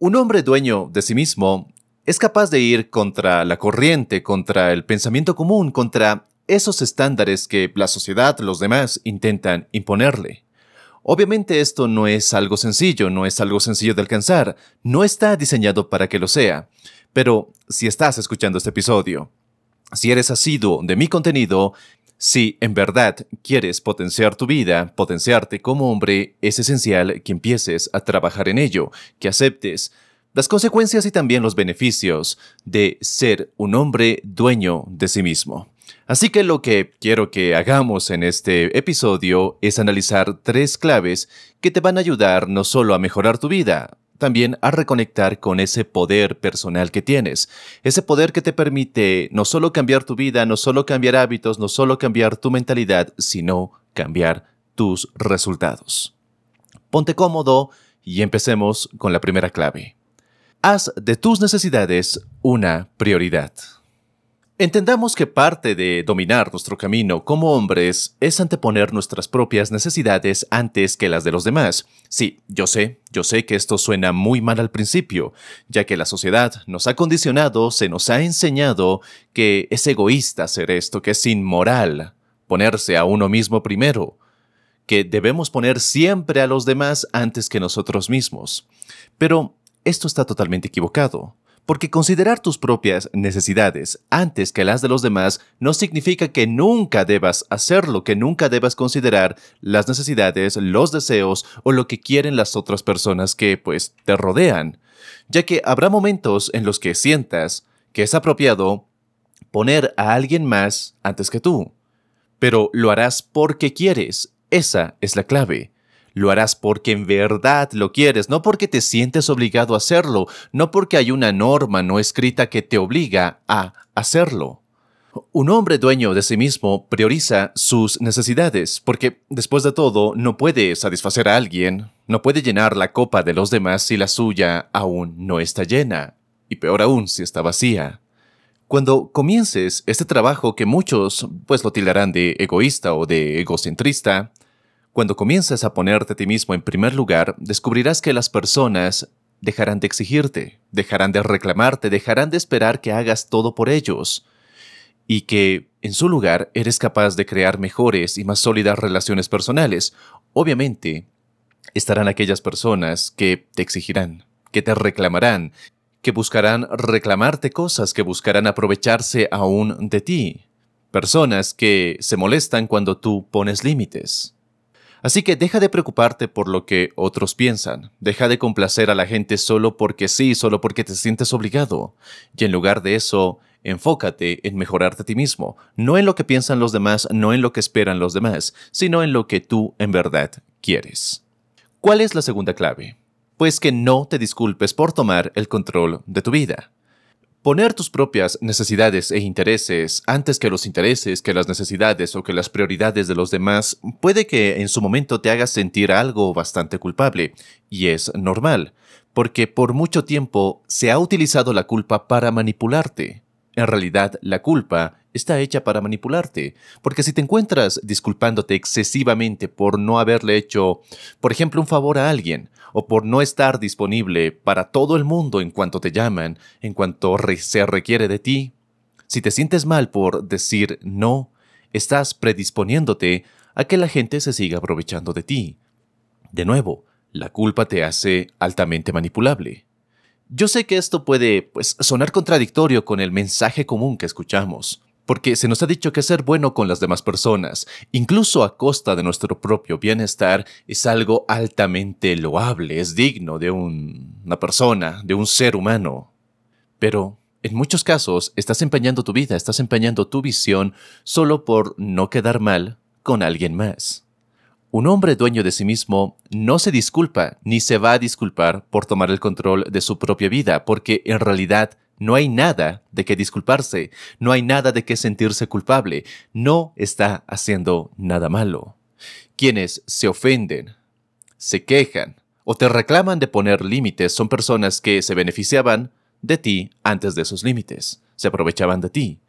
Un hombre dueño de sí mismo es capaz de ir contra la corriente, contra el pensamiento común, contra esos estándares que la sociedad, los demás, intentan imponerle. Obviamente esto no es algo sencillo, no es algo sencillo de alcanzar, no está diseñado para que lo sea. Pero si estás escuchando este episodio, si eres asiduo de mi contenido, si en verdad quieres potenciar tu vida, potenciarte como hombre, es esencial que empieces a trabajar en ello, que aceptes las consecuencias y también los beneficios de ser un hombre dueño de sí mismo. Así que lo que quiero que hagamos en este episodio es analizar tres claves que te van a ayudar no solo a mejorar tu vida, también a reconectar con ese poder personal que tienes, ese poder que te permite no solo cambiar tu vida, no solo cambiar hábitos, no solo cambiar tu mentalidad, sino cambiar tus resultados. Ponte cómodo y empecemos con la primera clave. Haz de tus necesidades una prioridad. Entendamos que parte de dominar nuestro camino como hombres es anteponer nuestras propias necesidades antes que las de los demás. Sí, yo sé, yo sé que esto suena muy mal al principio, ya que la sociedad nos ha condicionado, se nos ha enseñado que es egoísta hacer esto, que es inmoral ponerse a uno mismo primero, que debemos poner siempre a los demás antes que nosotros mismos. Pero esto está totalmente equivocado. Porque considerar tus propias necesidades antes que las de los demás no significa que nunca debas hacerlo, que nunca debas considerar las necesidades, los deseos o lo que quieren las otras personas que pues te rodean, ya que habrá momentos en los que sientas que es apropiado poner a alguien más antes que tú, pero lo harás porque quieres, esa es la clave. Lo harás porque en verdad lo quieres, no porque te sientes obligado a hacerlo, no porque hay una norma no escrita que te obliga a hacerlo. Un hombre dueño de sí mismo prioriza sus necesidades, porque después de todo no puede satisfacer a alguien, no puede llenar la copa de los demás si la suya aún no está llena, y peor aún si está vacía. Cuando comiences este trabajo que muchos pues lo tildarán de egoísta o de egocentrista, cuando comiences a ponerte a ti mismo en primer lugar, descubrirás que las personas dejarán de exigirte, dejarán de reclamarte, dejarán de esperar que hagas todo por ellos, y que en su lugar eres capaz de crear mejores y más sólidas relaciones personales. Obviamente, estarán aquellas personas que te exigirán, que te reclamarán, que buscarán reclamarte cosas, que buscarán aprovecharse aún de ti. Personas que se molestan cuando tú pones límites. Así que deja de preocuparte por lo que otros piensan, deja de complacer a la gente solo porque sí, solo porque te sientes obligado, y en lugar de eso, enfócate en mejorarte a ti mismo, no en lo que piensan los demás, no en lo que esperan los demás, sino en lo que tú en verdad quieres. ¿Cuál es la segunda clave? Pues que no te disculpes por tomar el control de tu vida. Poner tus propias necesidades e intereses antes que los intereses, que las necesidades o que las prioridades de los demás puede que en su momento te haga sentir algo bastante culpable, y es normal, porque por mucho tiempo se ha utilizado la culpa para manipularte. En realidad, la culpa está hecha para manipularte, porque si te encuentras disculpándote excesivamente por no haberle hecho, por ejemplo, un favor a alguien, o por no estar disponible para todo el mundo en cuanto te llaman, en cuanto se requiere de ti, si te sientes mal por decir no, estás predisponiéndote a que la gente se siga aprovechando de ti. De nuevo, la culpa te hace altamente manipulable. Yo sé que esto puede pues, sonar contradictorio con el mensaje común que escuchamos, porque se nos ha dicho que ser bueno con las demás personas, incluso a costa de nuestro propio bienestar, es algo altamente loable, es digno de una persona, de un ser humano. Pero, en muchos casos, estás empeñando tu vida, estás empeñando tu visión solo por no quedar mal con alguien más. Un hombre dueño de sí mismo no se disculpa ni se va a disculpar por tomar el control de su propia vida, porque en realidad no hay nada de qué disculparse, no hay nada de qué sentirse culpable, no está haciendo nada malo. Quienes se ofenden, se quejan o te reclaman de poner límites son personas que se beneficiaban de ti antes de esos límites, se aprovechaban de ti.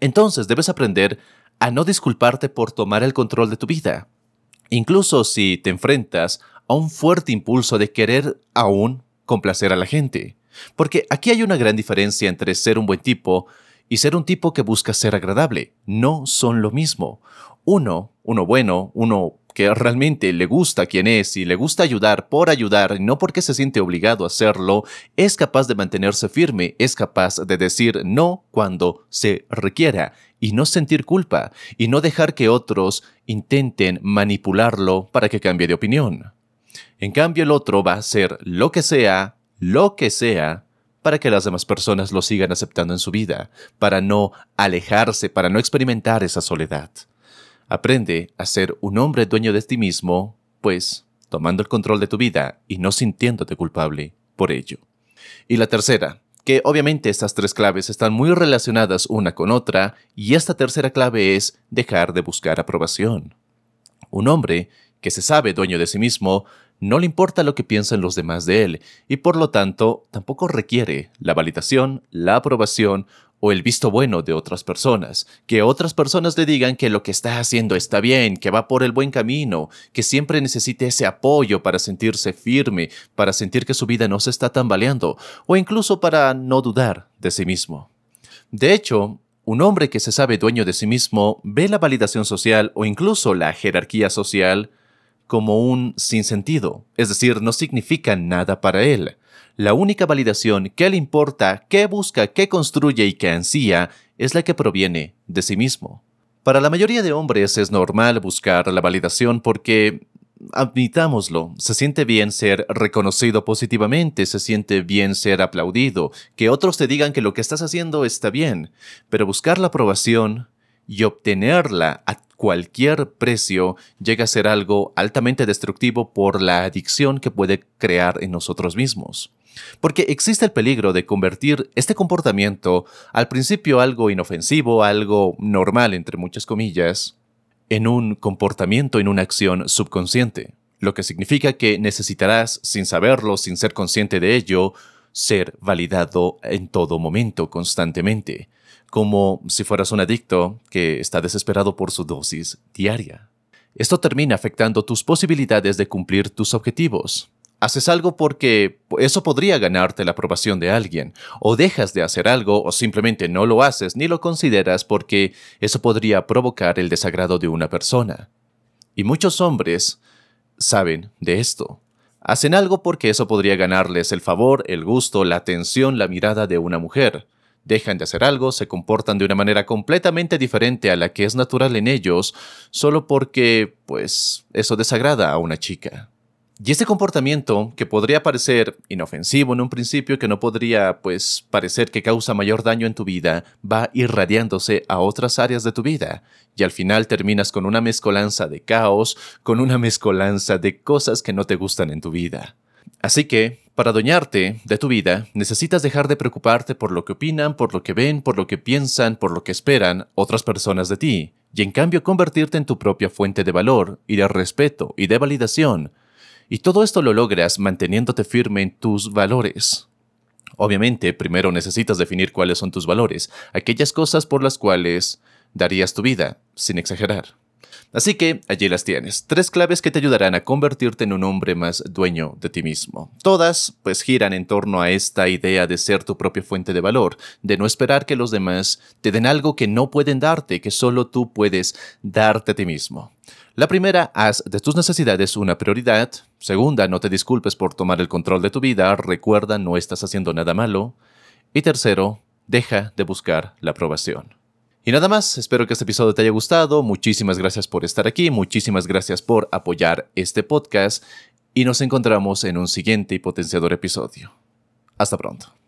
Entonces debes aprender a no disculparte por tomar el control de tu vida, incluso si te enfrentas a un fuerte impulso de querer aún complacer a la gente. Porque aquí hay una gran diferencia entre ser un buen tipo y ser un tipo que busca ser agradable. No son lo mismo. Uno, uno bueno, uno que realmente le gusta quien es y le gusta ayudar por ayudar, no porque se siente obligado a hacerlo, es capaz de mantenerse firme, es capaz de decir no cuando se requiera y no sentir culpa y no dejar que otros intenten manipularlo para que cambie de opinión. En cambio, el otro va a hacer lo que sea lo que sea para que las demás personas lo sigan aceptando en su vida, para no alejarse, para no experimentar esa soledad. Aprende a ser un hombre dueño de ti mismo, pues tomando el control de tu vida y no sintiéndote culpable por ello. Y la tercera, que obviamente estas tres claves están muy relacionadas una con otra, y esta tercera clave es dejar de buscar aprobación. Un hombre que se sabe dueño de sí mismo no le importa lo que piensen los demás de él y por lo tanto tampoco requiere la validación, la aprobación o el visto bueno de otras personas, que otras personas le digan que lo que está haciendo está bien, que va por el buen camino, que siempre necesite ese apoyo para sentirse firme, para sentir que su vida no se está tambaleando, o incluso para no dudar de sí mismo. De hecho, un hombre que se sabe dueño de sí mismo ve la validación social o incluso la jerarquía social como un sinsentido, es decir, no significa nada para él. La única validación que le importa, que busca, que construye y que ansía es la que proviene de sí mismo. Para la mayoría de hombres es normal buscar la validación porque, admitámoslo, se siente bien ser reconocido positivamente, se siente bien ser aplaudido, que otros te digan que lo que estás haciendo está bien, pero buscar la aprobación y obtenerla a cualquier precio llega a ser algo altamente destructivo por la adicción que puede crear en nosotros mismos. Porque existe el peligro de convertir este comportamiento, al principio algo inofensivo, algo normal entre muchas comillas, en un comportamiento, en una acción subconsciente, lo que significa que necesitarás, sin saberlo, sin ser consciente de ello, ser validado en todo momento, constantemente como si fueras un adicto que está desesperado por su dosis diaria. Esto termina afectando tus posibilidades de cumplir tus objetivos. Haces algo porque eso podría ganarte la aprobación de alguien, o dejas de hacer algo o simplemente no lo haces ni lo consideras porque eso podría provocar el desagrado de una persona. Y muchos hombres saben de esto. Hacen algo porque eso podría ganarles el favor, el gusto, la atención, la mirada de una mujer dejan de hacer algo, se comportan de una manera completamente diferente a la que es natural en ellos, solo porque, pues, eso desagrada a una chica. Y este comportamiento, que podría parecer inofensivo en un principio, que no podría, pues, parecer que causa mayor daño en tu vida, va irradiándose a otras áreas de tu vida, y al final terminas con una mezcolanza de caos, con una mezcolanza de cosas que no te gustan en tu vida. Así que, para adueñarte de tu vida, necesitas dejar de preocuparte por lo que opinan, por lo que ven, por lo que piensan, por lo que esperan otras personas de ti, y en cambio convertirte en tu propia fuente de valor y de respeto y de validación. Y todo esto lo logras manteniéndote firme en tus valores. Obviamente, primero necesitas definir cuáles son tus valores, aquellas cosas por las cuales darías tu vida, sin exagerar. Así que allí las tienes, tres claves que te ayudarán a convertirte en un hombre más dueño de ti mismo. Todas pues giran en torno a esta idea de ser tu propia fuente de valor, de no esperar que los demás te den algo que no pueden darte, que solo tú puedes darte a ti mismo. La primera, haz de tus necesidades una prioridad. Segunda, no te disculpes por tomar el control de tu vida, recuerda no estás haciendo nada malo. Y tercero, deja de buscar la aprobación. Y nada más, espero que este episodio te haya gustado, muchísimas gracias por estar aquí, muchísimas gracias por apoyar este podcast y nos encontramos en un siguiente y potenciador episodio. Hasta pronto.